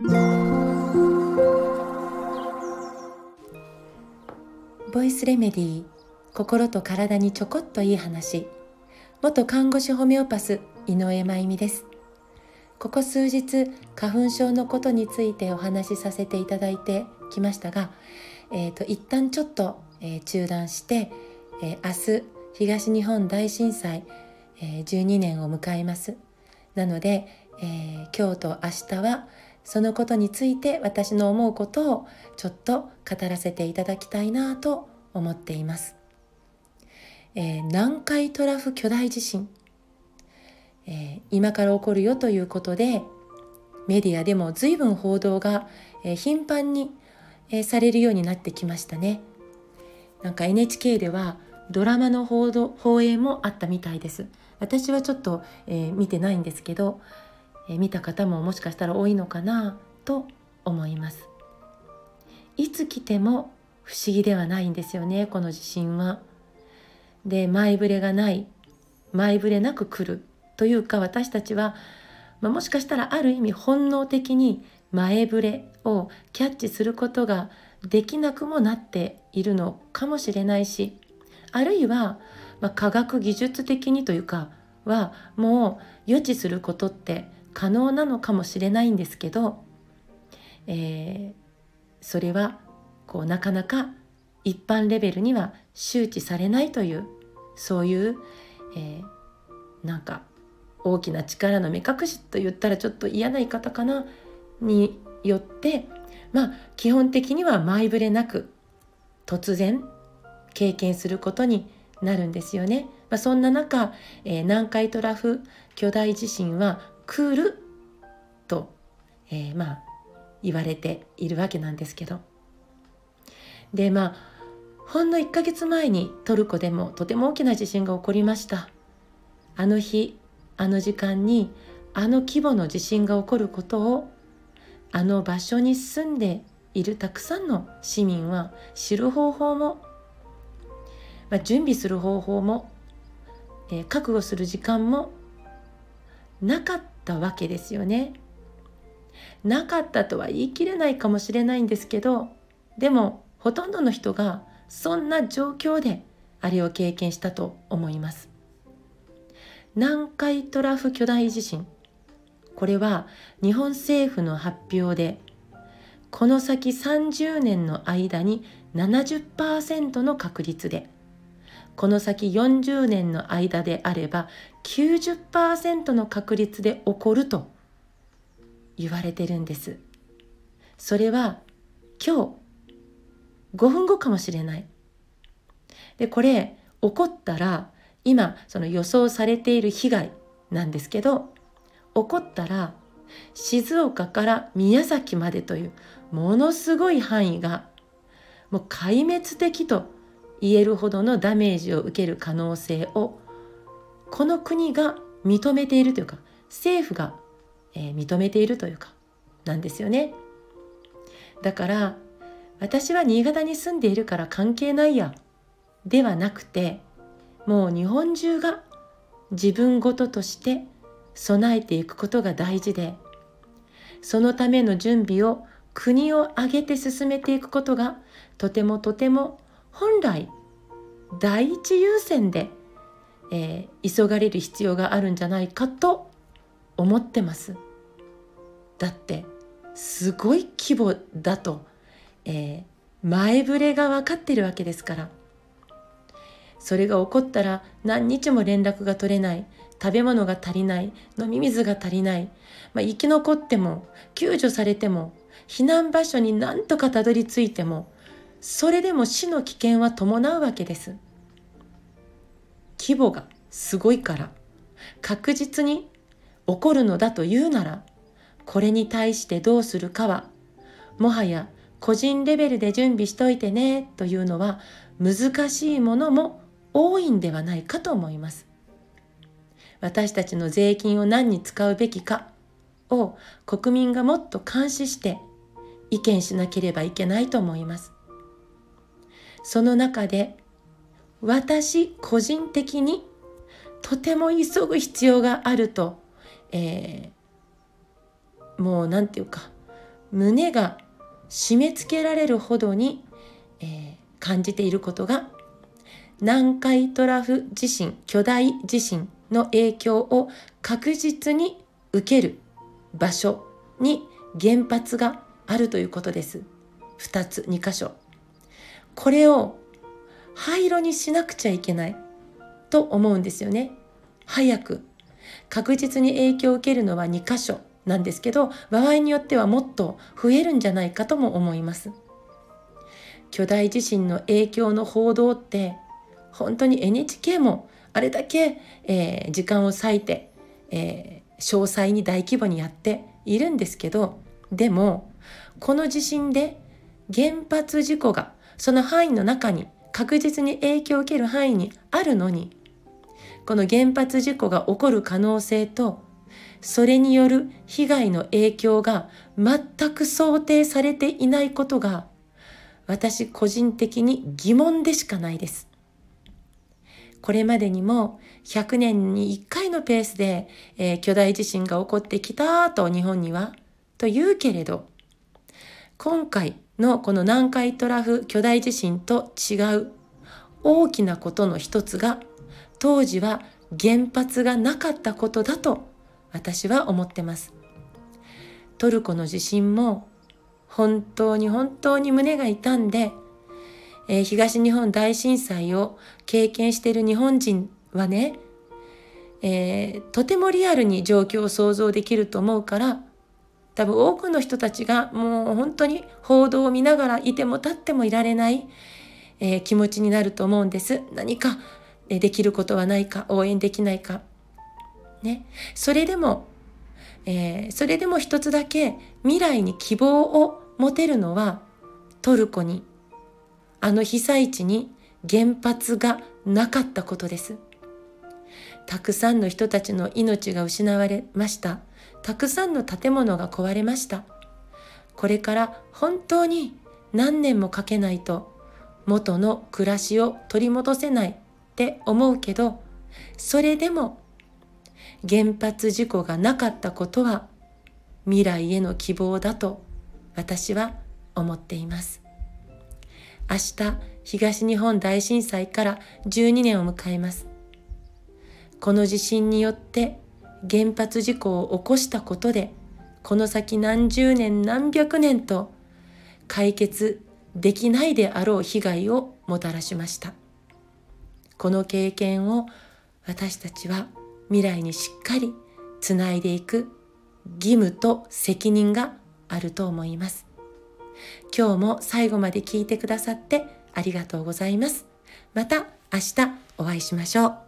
ボイスレメディー心と体にちょこっといい話。元看護師ホメオパス井上真由美です。ここ数日花粉症のことについてお話しさせていただいてきましたが、えーと、一旦ちょっと、えー、中断して、えー、明日東日本大震災、えー、12年を迎えます。なので、えー、今日と明日はそのことについて私の思うことをちょっと語らせていただきたいなと思っています、えー、南海トラフ巨大地震、えー、今から起こるよということでメディアでも随分報道が、えー、頻繁に、え、されるようになってきましたね。なんか NHK ではドラマの報道放映もあったみたいです。私はちょっと、え、見てないんですけど、え、見た方ももしかしたら多いのかなと思います。いつ来ても不思議ではないんですよねこの地震は。で前触れがない前触れなく来るというか私たちは、まあ、もしかしたらある意味本能的に前触れをキャッチすることができなくもなっているのかもしれないしあるいは、まあ、科学技術的にというかはもう予知することって可能なのかもしれないんですけど、えー、それはこうなかなか一般レベルには周知されないというそういう、えー、なんか大きな力の目隠しと言ったらちょっと嫌な言い方かなによってまあ基本的には前触れなく突然経験することになるんですよね。まあ、そんな中、えー、南海トラフ巨大地震は来る？と、えー、まあ言われているわけなんですけど。でまあほんの1ヶ月前にトルコでもとても大きな地震が起こりました。あの日あの時間にあの規模の地震が起こることをあの場所に住んでいるたくさんの市民は知る方法もまあ、準備する方法も、えー、覚悟する時間もなかったわけですよね。なかったとは言い切れないかもしれないんですけどでもほとんどの人がそんな状況であれを経験したと思います。南海トラフ巨大地震これは日本政府の発表でこの先30年の間に70%の確率でこの先40年の間であれば90%の確率で起こると言われてるんです。それは今日5分後かもしれない。でこれ起こったら今その予想されている被害なんですけど起こったら静岡から宮崎までというものすごい範囲がもう壊滅的と言えるほどのダメージを受ける可能性をこの国が認めているというか政府が、えー、認めているというかなんですよね。だから私は新潟に住んでいるから関係ないやではなくてもう日本中が自分ごととして備えていくことが大事でそのための準備を国を挙げて進めていくことがとてもとても本来第一優先で、えー、急がれる必要があるんじゃないかと思ってます。だってすごい規模だと、えー、前触れが分かってるわけですからそれが起こったら何日も連絡が取れない食べ物が足りない飲み水が足りない、まあ、生き残っても救助されても避難場所に何とかたどり着いてもそれでも死の危険は伴うわけです。規模がすごいから確実に起こるのだというならこれに対してどうするかはもはや個人レベルで準備しといてねというのは難しいものも多いんではないかと思います。私たちの税金を何に使うべきかを国民がもっと監視して意見しなければいけないと思います。その中で私個人的にとても急ぐ必要があると、えー、もう何て言うか胸が締め付けられるほどに、えー、感じていることが南海トラフ地震巨大地震の影響を確実に受ける場所に原発があるということです。2つ2箇所。これを灰色にしなくちゃいけないと思うんですよね。早く確実に影響を受けるのは2箇所なんですけど場合によってはもっと増えるんじゃないかとも思います。巨大地震の影響の報道って本当に NHK もあれだけ、えー、時間を割いて、えー、詳細に大規模にやっているんですけどでもこの地震で原発事故がその範囲の中に確実に影響を受ける範囲にあるのにこの原発事故が起こる可能性とそれによる被害の影響が全く想定されていないことが私個人的に疑問でしかないです。これまでにも100年に1回のペースで、えー、巨大地震が起こってきたと日本にはと言うけれど今回のこの南海トラフ巨大地震と違う大きなことの一つが当時は原発がなかったことだと私は思ってます。トルコの地震も本当に本当に胸が痛んでえー、東日本大震災を経験している日本人はね、えー、とてもリアルに状況を想像できると思うから多分多くの人たちがもう本当に報道を見ながらいても立ってもいられない、えー、気持ちになると思うんです。何かできることはないか応援できないか。ね、それでも、えー、それでも一つだけ未来に希望を持てるのはトルコにあの被災地に原発がなかったことです。たくさんの人たちの命が失われました。たくさんの建物が壊れました。これから本当に何年もかけないと元の暮らしを取り戻せないって思うけど、それでも原発事故がなかったことは未来への希望だと私は思っています。明日東日本大震災から12年を迎えます。この地震によって原発事故を起こしたことでこの先何十年何百年と解決できないであろう被害をもたらしました。この経験を私たちは未来にしっかりつないでいく義務と責任があると思います。今日も最後まで聞いてくださってありがとうございます。また明日お会いしましょう。